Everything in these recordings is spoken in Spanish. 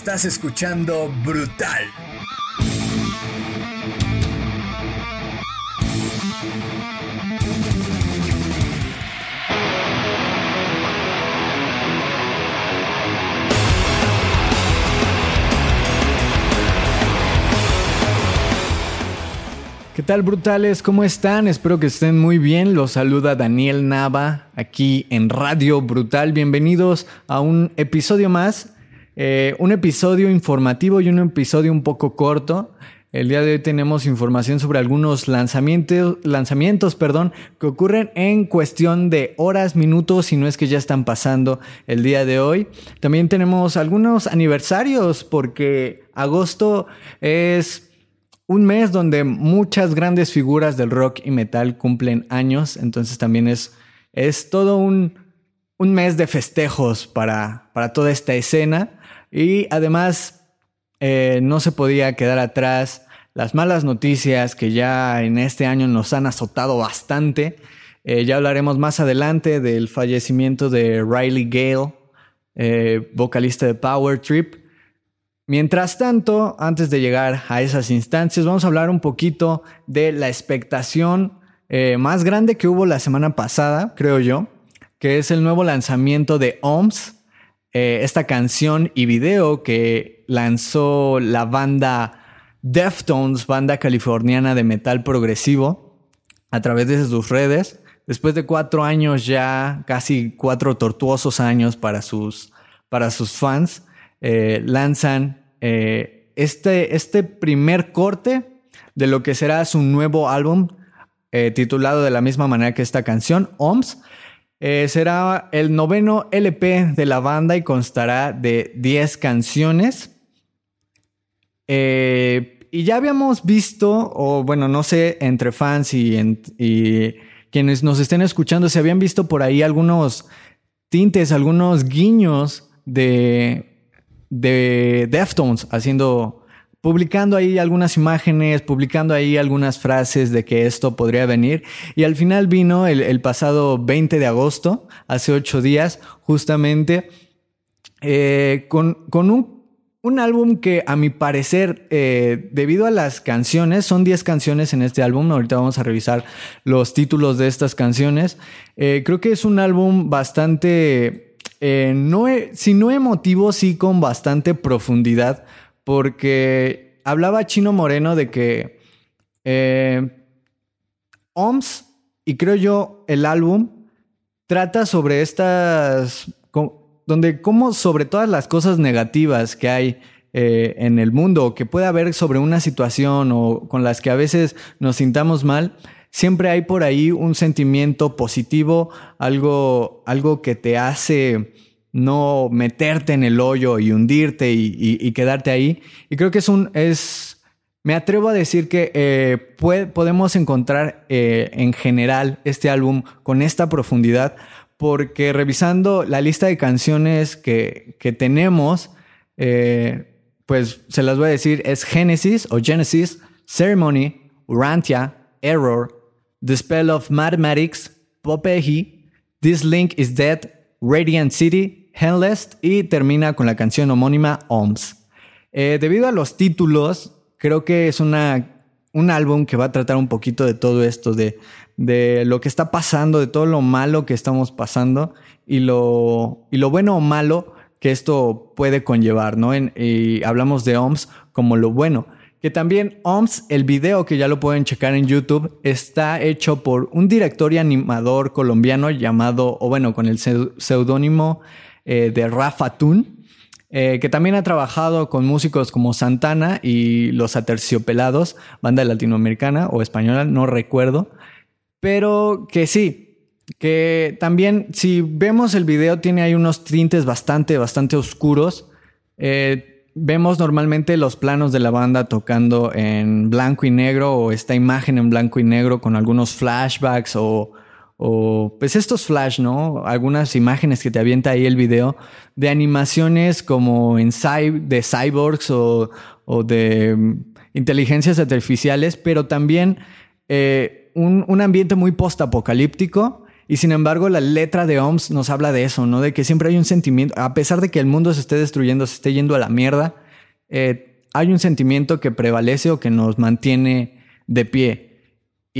Estás escuchando Brutal. ¿Qué tal brutales? ¿Cómo están? Espero que estén muy bien. Los saluda Daniel Nava aquí en Radio Brutal. Bienvenidos a un episodio más. Eh, un episodio informativo y un episodio un poco corto. El día de hoy tenemos información sobre algunos lanzamientos, lanzamientos perdón, que ocurren en cuestión de horas, minutos, si no es que ya están pasando el día de hoy. También tenemos algunos aniversarios porque agosto es un mes donde muchas grandes figuras del rock y metal cumplen años, entonces también es, es todo un, un mes de festejos para, para, toda esta escena y además eh, no se podía quedar atrás las malas noticias que ya en este año nos han azotado bastante. Eh, ya hablaremos más adelante del fallecimiento de Riley Gale, eh, vocalista de Power Trip. Mientras tanto, antes de llegar a esas instancias, vamos a hablar un poquito de la expectación más grande que hubo la semana pasada, creo yo, que es el nuevo lanzamiento de OMS, eh, esta canción y video que lanzó la banda Deftones, banda californiana de metal progresivo, a través de sus redes. Después de cuatro años ya, casi cuatro tortuosos años para sus, para sus fans, eh, lanzan eh, este, este primer corte de lo que será su nuevo álbum titulado de la misma manera que esta canción, OMS. Eh, será el noveno LP de la banda y constará de 10 canciones. y ya habíamos visto, o bueno, no sé, entre fans y, quienes nos estén escuchando, se habían visto por ahí algunos tintes, algunos guiños de de Deftones haciendo, publicando ahí algunas imágenes, publicando ahí algunas frases de que esto podría venir. Y al final vino el, pasado 20 de agosto, hace ocho días, justamente, eh, con, un, un, álbum que a mi parecer, eh, debido a las canciones, son 10 canciones en este álbum, ahorita vamos a revisar los títulos de estas canciones, eh, creo que es un álbum bastante no si no emotivo, sí con bastante profundidad, porque hablaba Chino Moreno de que eh, OMS, y creo yo el álbum, trata sobre estas, donde como sobre todas las cosas negativas que hay eh, en el mundo, que puede haber sobre una situación o con las que a veces nos sintamos mal, siempre hay por ahí un sentimiento positivo, algo, algo que te hace no meterte en el hoyo y hundirte y, quedarte ahí. Y creo que es un, es, me atrevo a decir que eh, podemos encontrar eh, en general este álbum con esta profundidad, porque revisando la lista de canciones que, tenemos, eh, pues se las voy a decir, es Genesis o Genesis, Ceremony, Urantia, Error, The Spell of Mathematics, Popehi, This Link is Dead, Radiant City, Hellest y termina con la canción homónima OMS. Eh, debido a los títulos, creo que es una, un álbum que va a tratar un poquito de todo esto, de, de lo que está pasando, de todo lo malo que estamos pasando y lo, y lo bueno o malo que esto puede conllevar, ¿no? y hablamos de OMS como lo bueno. Que también OMS, el video que ya lo pueden checar en YouTube, está hecho por un director y animador colombiano llamado, o bueno, con el seudónimo eh, de Rafa Tun, eh, que también ha trabajado con músicos como Santana y Los Aterciopelados, banda latinoamericana o española, no recuerdo, pero que sí, que también si vemos el video tiene ahí unos tintes bastante, bastante oscuros. Eh, vemos normalmente los planos de la banda tocando en blanco y negro o esta imagen en blanco y negro con algunos flashbacks o, pues estos flash, ¿no? Algunas imágenes que te avienta ahí el video de animaciones como en de cyborgs o, de mm, inteligencias artificiales, pero también eh, un, un ambiente muy post-apocalíptico Y sin embargo, la letra de OMS nos habla de eso, ¿no? De que siempre hay un sentimiento, a pesar de que el mundo se esté destruyendo, se esté yendo a la mierda, eh, hay un sentimiento que prevalece o que nos mantiene de pie.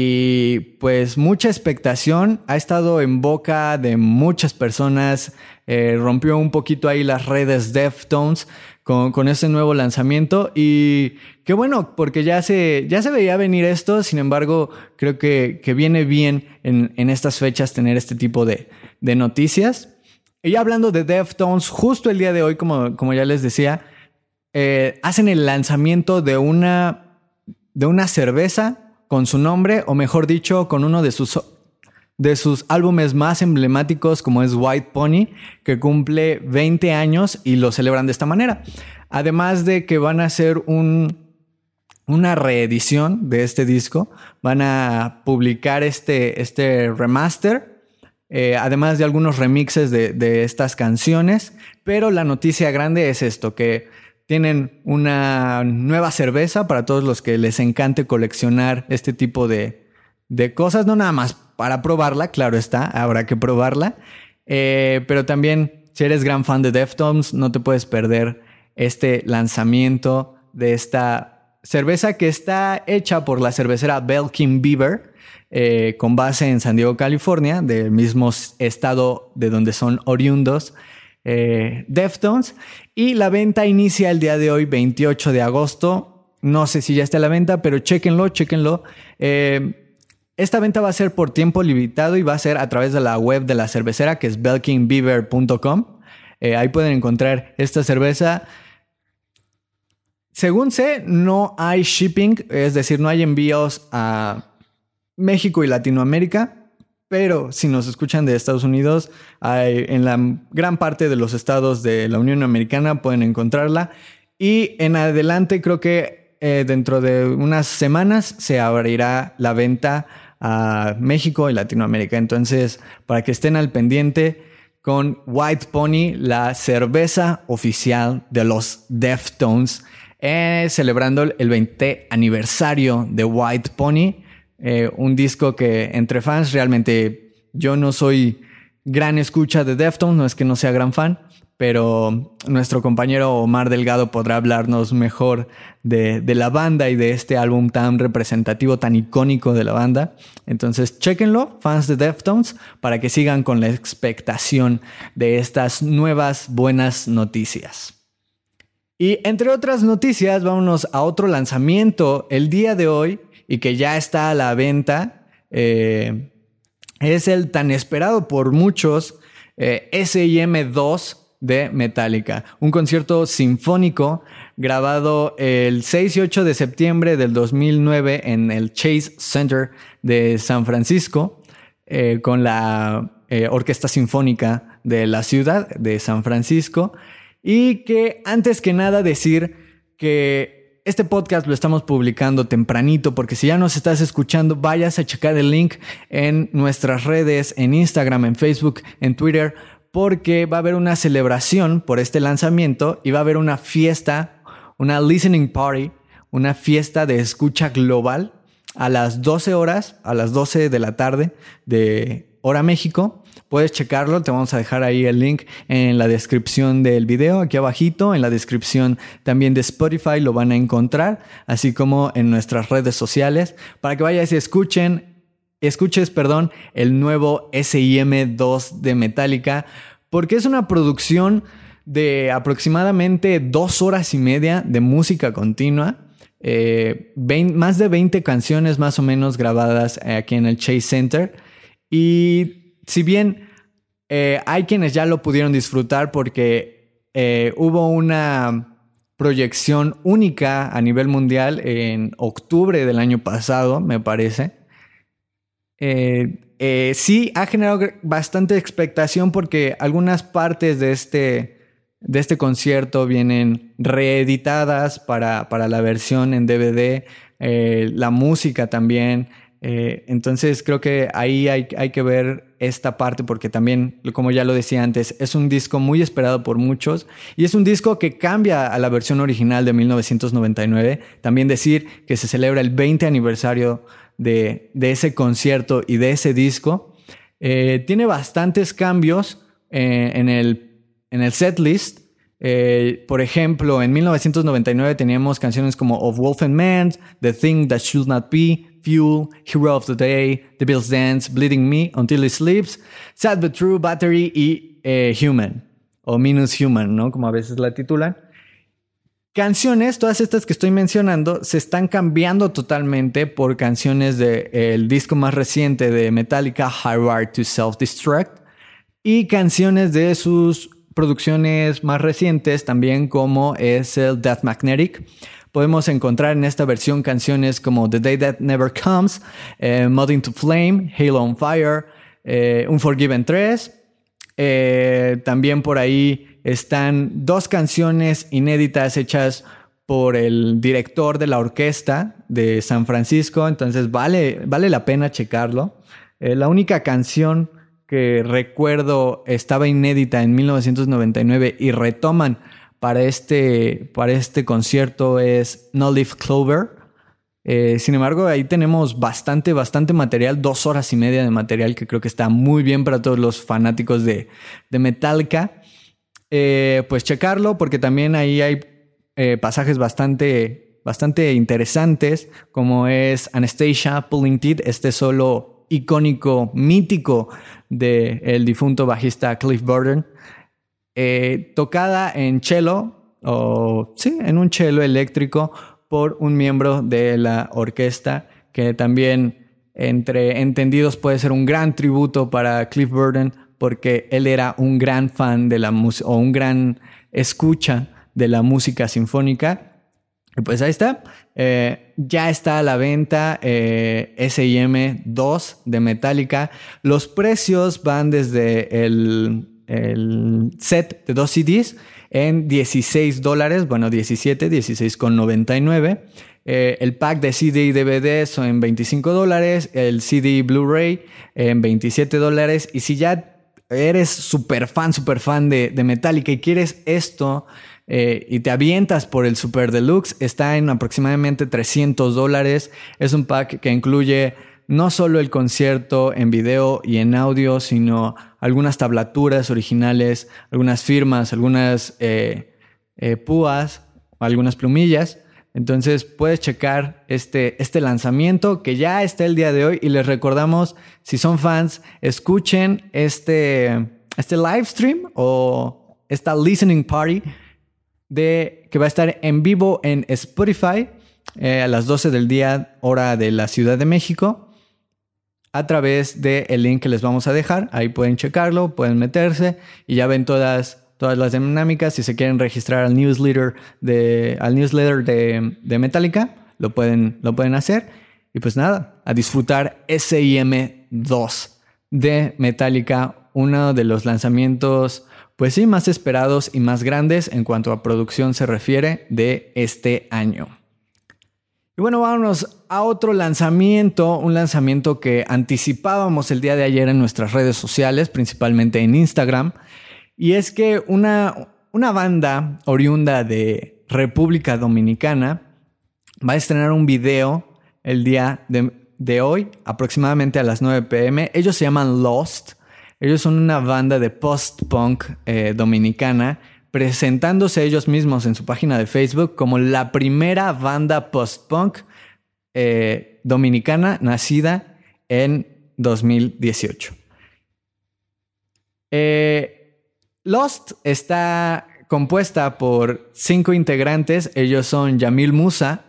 Y pues mucha expectación. Ha estado en boca de muchas personas, eh, rompió un poquito ahí las redes Deftones con, con ese nuevo lanzamiento. Y qué bueno, porque ya se, ya se veía venir esto, sin embargo creo que, que viene bien en, en, estas fechas tener este tipo de, de noticias. Y hablando de Deftones, justo el día de hoy, como, como ya les decía, eh, hacen el lanzamiento de una, de una cerveza con su nombre, o mejor dicho, con uno de sus, de sus álbumes más emblemáticos como es White Pony, que cumple 20 años y lo celebran de esta manera. Además de que van a hacer un, una reedición de este disco, van a publicar este, este remaster, eh, además de algunos remixes de, de estas canciones, pero la noticia grande es esto, que tienen una nueva cerveza para todos los que les encante coleccionar este tipo de, cosas, no nada más para probarla, claro está, habrá que probarla, eh, pero también si eres gran fan de Deftones, no te puedes perder este lanzamiento de esta cerveza que está hecha por la cervecera Belkin Beaver, eh, con base en San Diego, California, del mismo estado de donde son oriundos eh, Deftones. Y la venta inicia el día de hoy, 28 de agosto. No sé si ya está a la venta, pero chequenlo, chequenlo. Eh, esta venta va a ser por tiempo limitado y va a ser a través de la web de la cervecera, que es belkingbeaver.com. Eh, ahí pueden encontrar esta cerveza. Según sé, no hay shipping, es decir, no hay envíos a México y Latinoamérica. Pero si nos escuchan de Estados Unidos, en la gran parte de los estados de la Unión Americana pueden encontrarla. Y en adelante creo que eh, dentro de unas semanas se abrirá la venta a México y Latinoamérica. Entonces, para que estén al pendiente con White Pony, la cerveza oficial de los Deftones, eh, celebrando el 20 aniversario de White Pony. Eh, un disco que entre fans realmente yo no soy gran escucha de Deftones, no es que no sea gran fan, pero nuestro compañero Omar Delgado podrá hablarnos mejor de, la banda y de este álbum tan representativo, tan icónico de la banda. Entonces, chéquenlo, fans de Deftones, para que sigan con la expectación de estas nuevas buenas noticias. Y entre otras noticias, vámonos a otro lanzamiento el día de hoy y que ya está a la venta, eh, es el tan esperado por muchos eh, SIM 2 de Metallica, un concierto sinfónico grabado el 6 y 8 de septiembre del 2009 en el Chase Center de San Francisco eh, con la Orquesta Sinfónica de la ciudad de San Francisco. Y que antes que nada decir que este podcast lo estamos publicando tempranito porque si ya nos estás escuchando, vayas a checar el link en nuestras redes, en Instagram, en Facebook, en Twitter, porque va a haber una celebración por este lanzamiento y va a haber una fiesta, una listening party, una fiesta de escucha global a las 12 horas, a las 12 de la tarde de hora México Puedes checarlo, te vamos a dejar ahí el link en la descripción del video, aquí abajito, en la descripción también de Spotify lo van a encontrar, así como en nuestras redes sociales, para que vayas y escuchen, escuches, perdón, el nuevo SIM2 de Metallica, porque es una producción de aproximadamente dos horas y media de música continua. Eh, más de 20 canciones más o menos grabadas aquí en el Chase Center. Y si bien eh, hay quienes ya lo pudieron disfrutar porque eh, hubo una proyección única a nivel mundial en octubre del año pasado, me parece. Eh, sí ha generado bastante expectación porque algunas partes de este, de este concierto vienen reeditadas para, para la versión en DVD, la música también. Eh, entonces creo que ahí hay, que ver esta parte porque también, como ya lo decía antes, es un disco muy esperado por muchos y es un disco que cambia a la versión original de 1999. También decir que se celebra el 20 aniversario de, ese concierto y de ese disco. Eh, tiene bastantes cambios eh, en, el, setlist. Por ejemplo, en 1999 teníamos canciones como Of Wolf and Man, The Thing That Should Not Be, Fuel, Hero of the Day, The Bill's Dance, Bleeding Me, Until He Sleeps, Sad But True, Battery y Human, o Minus Human, ¿no? Como a veces la titulan. Canciones, todas estas que estoy mencionando, se están cambiando totalmente por canciones del disco más reciente de Metallica, Hard to Self-Destruct, y canciones de sus producciones más recientes también como es el Death Magnetic. Podemos encontrar en esta versión canciones como The Day That Never Comes, eh, to Flame, Halo on Fire, eh, Unforgiven 3. Eh, también por ahí están dos canciones inéditas hechas por el director de la orquesta de San Francisco, entonces vale, vale la pena checarlo. Eh, la única canción que recuerdo estaba inédita en 1999 y retoman para este, para este concierto es No Leaf Clover. Eh, sin embargo, ahí tenemos bastante, bastante material, dos horas y media de material que creo que está muy bien para todos los fanáticos de, de Metallica. Eh, pues checarlo porque también ahí hay eh, pasajes bastante, bastante interesantes, como es Anastasia Pulling Teeth, este solo icónico, mítico del el difunto bajista Cliff Burton, eh, tocada en cello, o sí, en un cello eléctrico por un miembro de la orquesta que también entre entendidos puede ser un gran tributo para Cliff Burton porque él era un gran fan de la música o un gran escucha de la música sinfónica. Y pues ahí está. Eh, ya está a la venta eh, SIM 2 de Metallica. Los precios van desde el, set de dos CDs en 16 dólares, bueno, 17, 16,99. Eh, el pack de CD y DVD son en 25 dólares, el CD Blu-ray en 27 dólares. Y si ya eres súper fan, súper fan de, Metallica y quieres esto eh, y te avientas por el Super Deluxe, está en aproximadamente 300 dólares. Es un pack que incluye no solo el concierto en video y en audio, sino algunas tablaturas originales, algunas firmas, algunas eh, eh, púas, algunas plumillas. Entonces puedes checar este, este lanzamiento que ya está el día de hoy y les recordamos, si son fans, escuchen este, este live stream o esta listening party de, que va a estar en vivo en Spotify eh, a las 12 del día, hora de la Ciudad de México, a través del link que les vamos a dejar. Ahí pueden checarlo, pueden meterse y ya ven todas todas las dinámicas. Si se quieren registrar al newsletter de, al newsletter de, Metallica, lo pueden, lo pueden hacer. Y pues nada, a disfrutar SIM 2 de Metallica, uno de los lanzamientos, pues sí, más esperados y más grandes en cuanto a producción se refiere de este año. Y bueno, vámonos a otro lanzamiento, un lanzamiento que anticipábamos el día de ayer en nuestras redes sociales, principalmente en Instagram, y es que una, una banda oriunda de República Dominicana va a estrenar un video el día de, hoy, aproximadamente a las 9 pm. Ellos se llaman Lost. Ellos son una banda de post-punk eh, dominicana, presentándose ellos mismos en su página de Facebook como la primera banda post-punk eh, dominicana nacida en 2018. Eh, Lost está compuesta por cinco integrantes. Ellos son Yamil Musa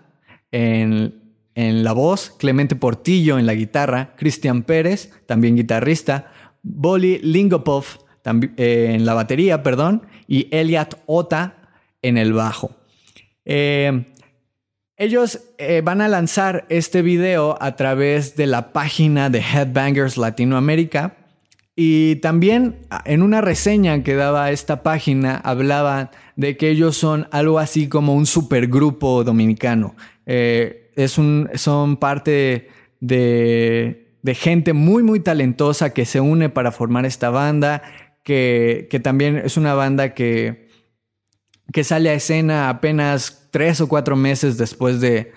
en, la voz, Clemente Portillo en la guitarra, Cristian Pérez, también guitarrista, Boli Lingopov eh, en la batería, perdón, y Eliat Ota en el bajo. Eh, ellos eh, van a lanzar este video a través de la página de Headbangers Latinoamérica y también en una reseña que daba esta página hablaba de que ellos son algo así como un supergrupo dominicano. Eh, es un, son parte de, de, gente muy, muy talentosa que se une para formar esta banda, que, que también es una banda que, que sale a escena apenas tres o cuatro meses después de,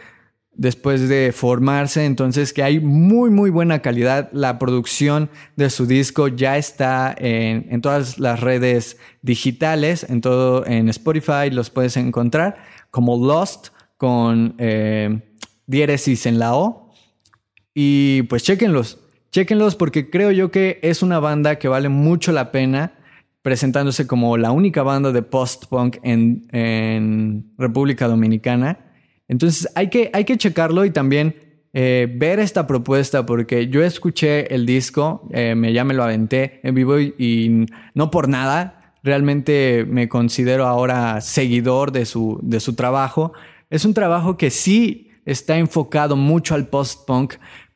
después de formarse, entonces que hay muy muy buena calidad. La producción de su disco ya está en, todas las redes digitales, en todo en Spotify los puedes encontrar como Lost con eh, diéresis en la O. Y pues chequenlos, chequenlos porque creo yo que es una banda que vale mucho la pena presentándose como la única banda de post-punk en, en República Dominicana. Entonces hay que, hay que checarlo y también eh, ver esta propuesta porque yo escuché el disco, eh, me, ya me lo aventé en vivo y, no por nada, realmente me considero ahora seguidor de su, de su trabajo. Es un trabajo que sí está enfocado mucho al post-punk,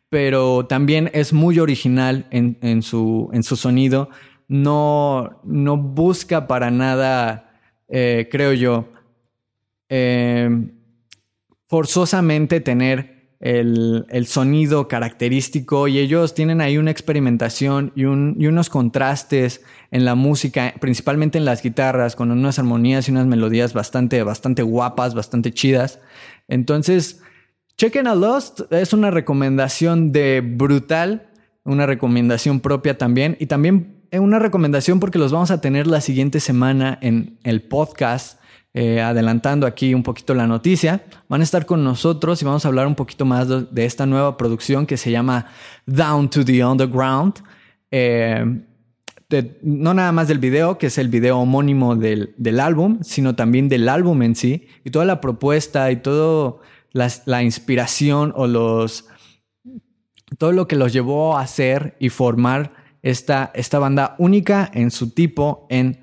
pero también es muy original en, su, en su sonido. No, no busca para nada, eh, creo yo, forzosamente tener el, sonido característico y ellos tienen ahí una experimentación y, unos contrastes en la música, principalmente en las guitarras, con unas armonías y unas melodías bastante, bastante guapas, bastante chidas. Entonces, chequen a Lost, es una recomendación de brutal, una recomendación propia también y también una recomendación porque los vamos a tener la siguiente semana en el podcast eh, adelantando aquí un poquito la noticia, van a estar con nosotros y vamos a hablar un poquito más de, esta nueva producción que se llama Down to the Underground. Eh, no nada más del video, que es el video homónimo del, álbum, sino también del álbum en sí y toda la propuesta y todo la, inspiración o los todo lo que los llevó a hacer y formar esta, esta banda única en su tipo en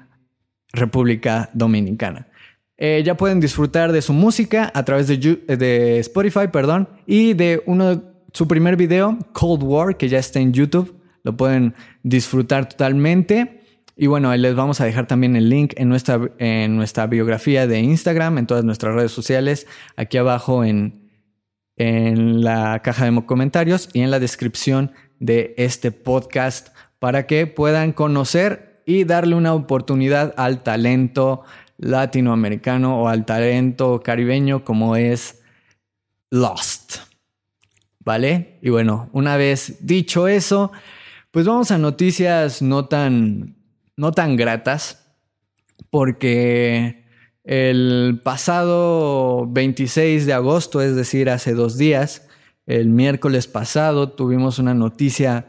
República Dominicana. Eh, ya pueden disfrutar de su música a través de, de, Spotify, perdón, y de uno su primer video, Cold War, que ya está en YouTube. Lo pueden disfrutar totalmente. Y bueno, les vamos a dejar también el link en nuestra, en nuestra biografía de Instagram, en todas nuestras redes sociales, aquí abajo en, en la caja de comentarios y en la descripción de este podcast para que puedan conocer y darle una oportunidad al talento latinoamericano o al talento caribeño como es Lost. ¿Vale? Y bueno, una vez dicho eso, pues vamos a noticias no tan, no tan gratas, porque el pasado 26 de agosto, es decir, hace dos días, el miércoles pasado, tuvimos una noticia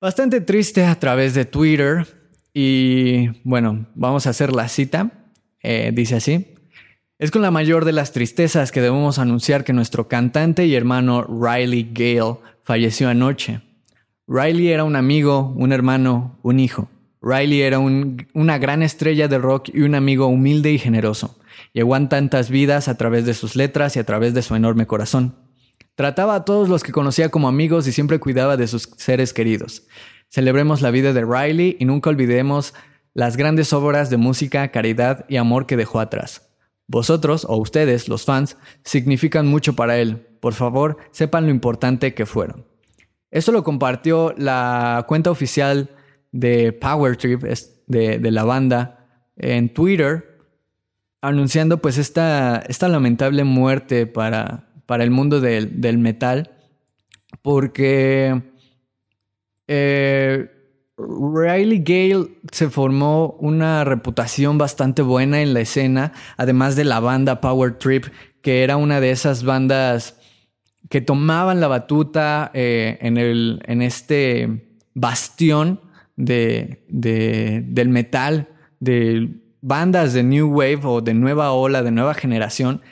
bastante triste a través de Twitter. Y bueno, vamos a hacer la cita. Eh, dice así. Es con la mayor de las tristezas que debemos anunciar que nuestro cantante y hermano Riley Gale falleció anoche. Riley era un amigo, un hermano, un hijo. Riley era una gran estrella de rock y un amigo humilde y generoso. Llegó a tantas vidas a través de sus letras y a través de su enorme corazón. Trataba a todos los que conocía como amigos y siempre cuidaba de sus seres queridos. Celebremos la vida de Riley y nunca olvidemos las grandes obras de música, caridad y amor que dejó atrás. Vosotros, o ustedes, los fans, significan mucho para él. Por favor, sepan lo importante que fueron. Esto lo compartió la cuenta oficial de Power Trip, de, de la banda, en Twitter, anunciando pues esta, esta lamentable muerte para, para el mundo del, del metal, porque eh, Riley Gale se formó una reputación bastante buena en la escena, además de la banda Power Trip, que era una de esas bandas que tomaban la batuta eh, en, el, en este bastión de, del metal, de bandas de New Wave o de nueva ola, de nueva generación,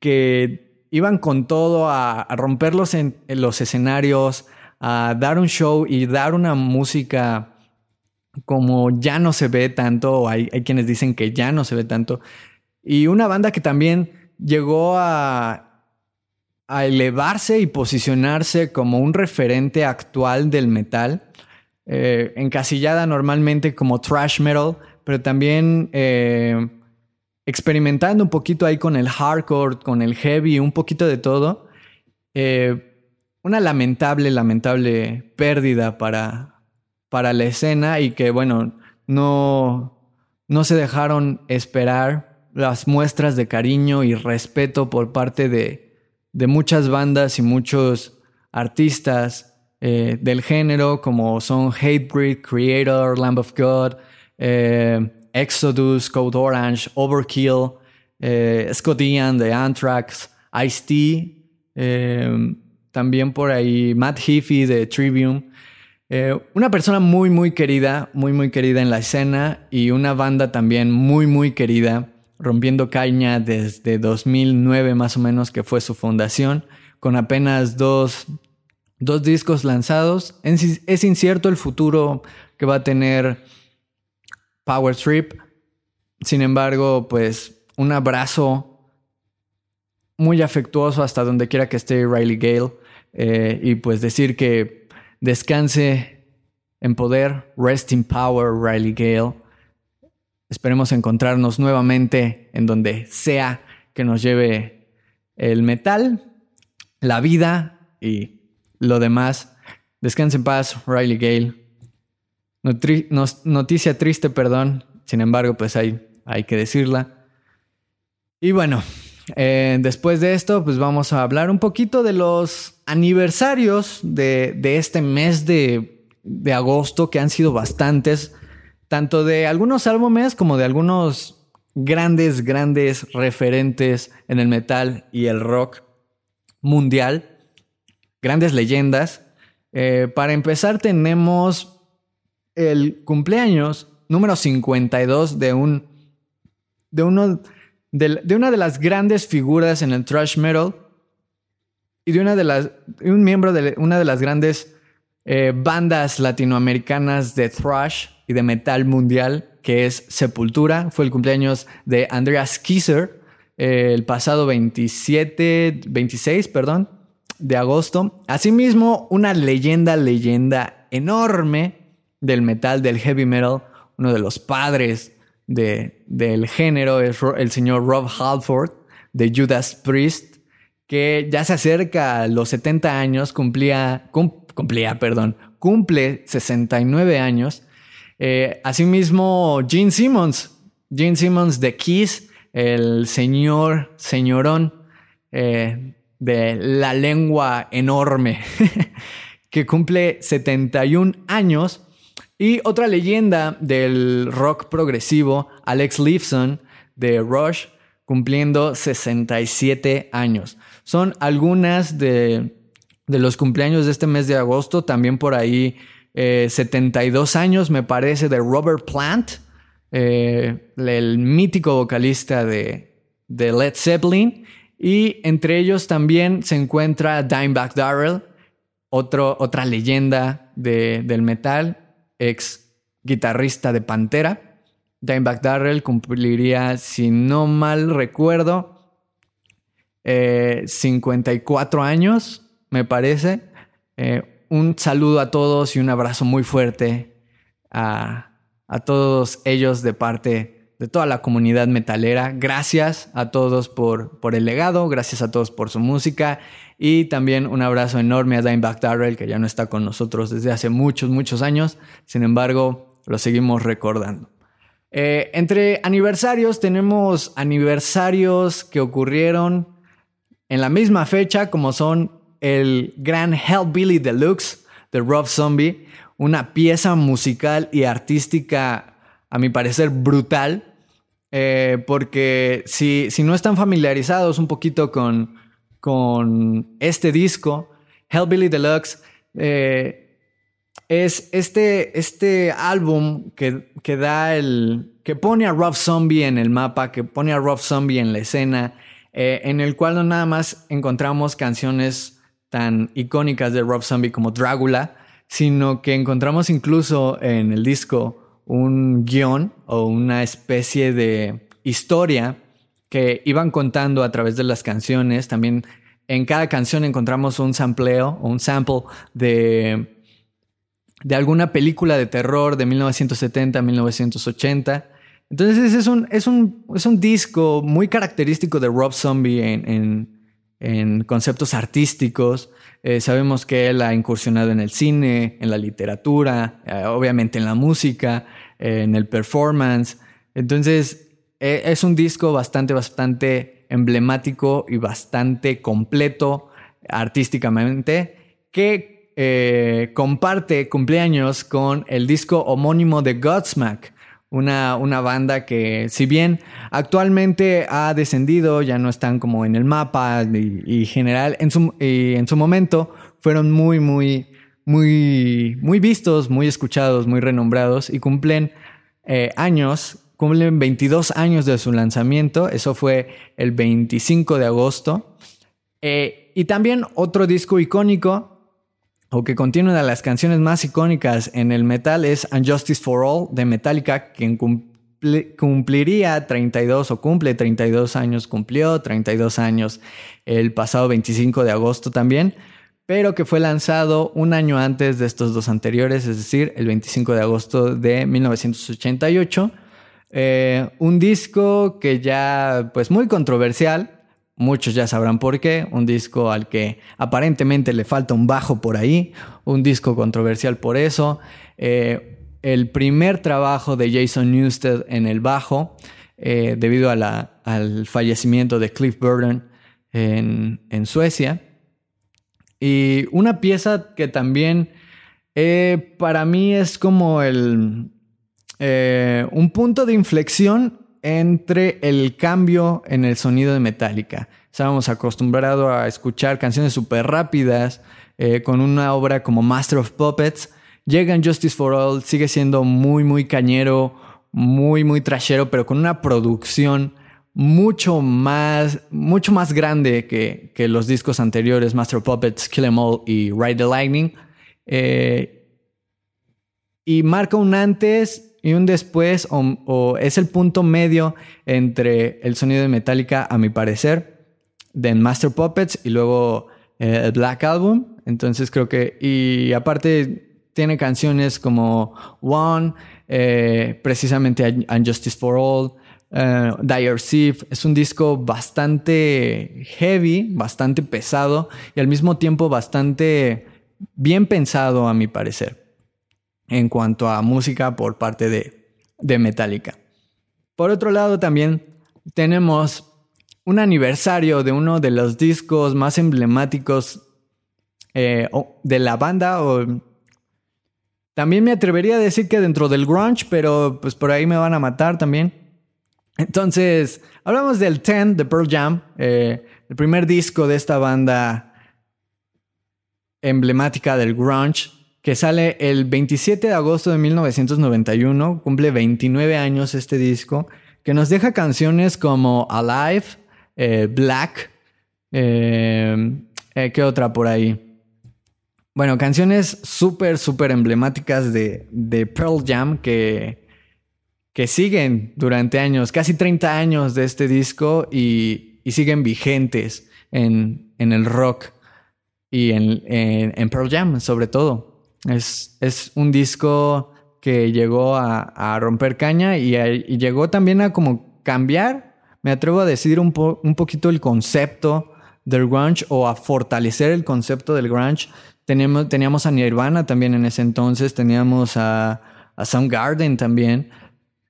que iban con todo a, romperlos en los escenarios, a dar un show y dar una música como ya no se ve tanto, hay, hay quienes dicen que ya no se ve tanto, y una banda que también llegó a elevarse y posicionarse como un referente actual del metal, eh, encasillada normalmente como thrash metal, pero también eh, experimentando un poquito ahí con el hardcore, con el heavy, un poquito de todo. Eh, una lamentable, lamentable pérdida para, para la escena y que, bueno, no, no se dejaron esperar las muestras de cariño y respeto por parte de, de muchas bandas y muchos artistas eh, del género, como son Hatebreed, Creator, Lamb of God, eh, Exodus, Code Orange, Overkill, eh, Scott Ian de Anthrax, Ice-T, también por ahí Matt Heafy de Trivium. una persona muy, muy querida, muy, muy querida en la escena y una banda también muy, muy querida rompiendo caña desde 2009 más o menos, que fue su fundación, con apenas dos, discos lanzados. Es incierto el futuro que va a tener Power Trip. Sin embargo, pues un abrazo muy afectuoso hasta donde quiera que esté Riley Gale. Eh, y pues decir que descanse en poder, rest in power Riley Gale. Esperemos encontrarnos nuevamente en donde sea que nos lleve el metal, la vida y lo demás. Descanse en paz, Riley Gale. noticia triste, perdón. Sin embargo, pues hay, hay que decirla. Y bueno, eh, después de esto, pues vamos a hablar un poquito de los aniversarios de, este mes de, de agosto, que han sido bastantes tanto de algunos álbumes como de algunos grandes, grandes referentes en el metal y el rock mundial, grandes leyendas. Eh, para empezar tenemos el cumpleaños número 52 de un de uno de, una de las grandes figuras en el thrash metal y de una de las un miembro de una de las grandes eh, bandas latinoamericanas de thrash y de metal mundial, que es Sepultura. Fue el cumpleaños de Andreas Kisser eh, el pasado 27, 26, perdón, de agosto. Asimismo, una leyenda, leyenda enorme del metal, del heavy metal, uno de los padres de, del género es el señor Rob Halford de Judas Priest, que ya se acerca a los 70 años, cumplía, cumplía, perdón, cumple 69 años eh, asimismo, Gene Simmons, Gene Simmons de Kiss, el señor, señorón eh, de la lengua enorme, que cumple 71 años. Y otra leyenda del rock progresivo, Alex Lifeson de Rush, cumpliendo 67 años. Son algunas de, de los cumpleaños de este mes de agosto. También por ahí 72 eh, años, me parece, de Robert Plant, eh, el mítico vocalista de, Led Zeppelin. Y entre ellos también se encuentra Dimebag Darrell, otra leyenda del metal, ex guitarrista de Pantera. Dimebag Darrell cumpliría, si no mal recuerdo, 54 eh, años, me parece un saludo a todos y un abrazo muy fuerte a, todos ellos de parte de toda la comunidad metalera. Gracias a todos por, por el legado, gracias a todos por su música y también un abrazo enorme a Dimebag Darrell que ya no está con nosotros desde hace muchos, muchos años. Sin embargo, lo seguimos recordando. Eh, entre aniversarios tenemos aniversarios que ocurrieron en la misma fecha como son el gran Hellbilly Deluxe de Rob Zombie, una pieza musical y artística, a mi parecer, brutal. Eh, porque si, si, no están familiarizados un poquito con, con este disco, Hellbilly Deluxe, eh, es este, este álbum que, que, da el. que pone a Rob Zombie en el mapa, que pone a Rob Zombie en la escena, eh, en el cual no nada más encontramos canciones tan icónicas de Rob Zombie como Dragula, sino que encontramos incluso en el disco un guion o una especie de historia que iban contando a través de las canciones. También en cada canción encontramos un sampleo o un sample de, de alguna película de terror de 1970, 1980. Entonces es un, es un, es un disco muy característico de Rob Zombie en en conceptos artísticos. Eh, sabemos que él ha incursionado en el cine, en la literatura, eh, obviamente en la música, eh, en el performance. Entonces, es un disco bastante, bastante emblemático y bastante completo artísticamente que comparte cumpleaños con el disco homónimo de Godsmack. Una, una, banda que si bien actualmente ha descendido, ya no están como en el mapa y, general, en su, en su momento fueron muy, muy, muy, muy vistos, muy escuchados, muy renombrados y cumplen eh, años, cumplen 22 años de su lanzamiento, eso fue el 25 de agosto. Eh, y también otro disco icónico, o que contiene una de las canciones más icónicas en el metal, es Unjustice for All de Metallica, quien cumpliría 32 o cumple 32 años, cumplió 32 años el pasado 25 de agosto también pero que fue lanzado un año antes de estos dos anteriores, es decir, el 25 de agosto de 1988. Eh, un disco que ya, pues muy controversial, muchos ya sabrán por qué, un disco al que aparentemente le falta un bajo por ahí, un disco controversial por eso. Eh, el primer trabajo de Jason Newsted en el bajo, eh, debido al fallecimiento de Cliff Burton en, en Suecia. Y una pieza que también eh, para mí es como el, un punto de inflexión entre el cambio en el sonido de Metallica. Estábamos acostumbrados a escuchar canciones súper rápidas eh, con una obra como Master of Puppets. Llega Justice for All, sigue siendo muy, muy cañero, muy, muy trashero, pero con una producción mucho más, mucho más grande que, que los discos anteriores, Master Puppets, Kill Em All y Ride the Lightning. Eh, y marca un antes y un después, o, es el punto medio entre el sonido de Metallica, a mi parecer, de Master Puppets y luego eh, Black Album. Entonces creo que, y aparte tiene canciones como One, eh, precisamente Unjustice for All, Uh, Dire Sieve es un disco bastante heavy, bastante pesado y al mismo tiempo bastante bien pensado a mi parecer en cuanto a música por parte de, de Metallica. Por otro lado también tenemos un aniversario de uno de los discos más emblemáticos eh, de la banda o también me atrevería a decir que dentro del grunge, pero pues por ahí me van a matar también. Entonces, hablamos del Ten de Pearl Jam, eh, el primer disco de esta banda emblemática del grunge, que sale el 27 de agosto de 1991, cumple 29 años este disco, que nos deja canciones como Alive, eh, Black, eh, ¿qué otra por ahí? Bueno, canciones súper, súper emblemáticas de, de Pearl Jam que que siguen durante años, casi 30 años de este disco y, siguen vigentes en, el rock y en, Pearl Jam sobre todo. Es, es un disco que llegó a, romper caña y, llegó también a como cambiar, me atrevo a decir un, un poquito el concepto del grunge o a fortalecer el concepto del grunge. Teníamos, teníamos a Nirvana también en ese entonces, teníamos a, a Soundgarden también.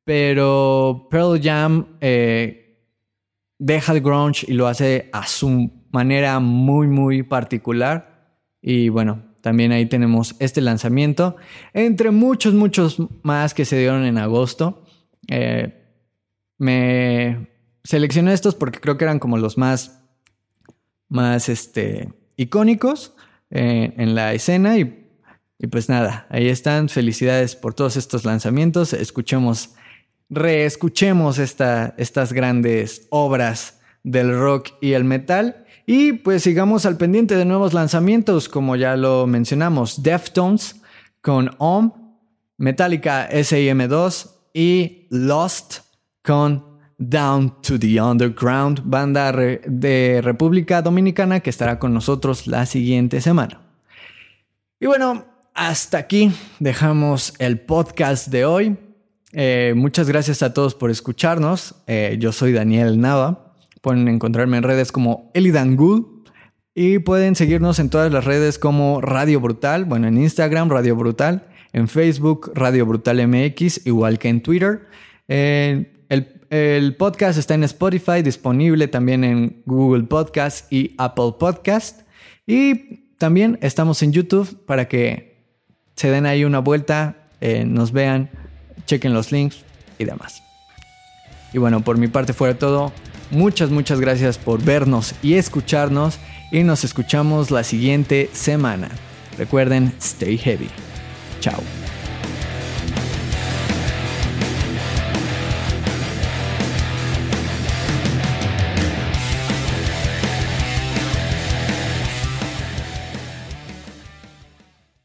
Pero Pearl Jam eh, deja el grunge y lo hace a su manera muy, muy particular. Y bueno, también ahí tenemos este lanzamiento, entre muchos, muchos más que se dieron en agosto. Eh, me seleccioné estos porque creo que eran como los más, más este, icónicos eh, en la escena y, y, pues nada, ahí están. Felicidades por todos estos lanzamientos. Escuchemos reescuchemos esta, estas grandes obras del rock y el metal. Y pues sigamos al pendiente de nuevos lanzamientos, como ya lo mencionamos, Deftones con OM, Metallica SIM2 y Lost con Down to the Underground, banda de República Dominicana que estará con nosotros la siguiente semana. Y bueno, hasta aquí dejamos el podcast de hoy. Eh, muchas gracias a todos por escucharnos. Eh, yo soy Daniel Nava. Pueden encontrarme en redes como Elidangul y pueden seguirnos en todas las redes como Radio Brutal. Bueno, en Instagram, Radio Brutal. En Facebook, Radio Brutal MX, igual que en Twitter. el, el podcast está en Spotify, disponible también en Google Podcast y Apple Podcast. Y también estamos en YouTube para que se den ahí una vuelta, eh, nos vean, chequen los links y demás. Y bueno, por mi parte fuera todo. Muchas, muchas gracias por vernos y escucharnos. Y nos escuchamos la siguiente semana. Recuerden, stay heavy. Chao.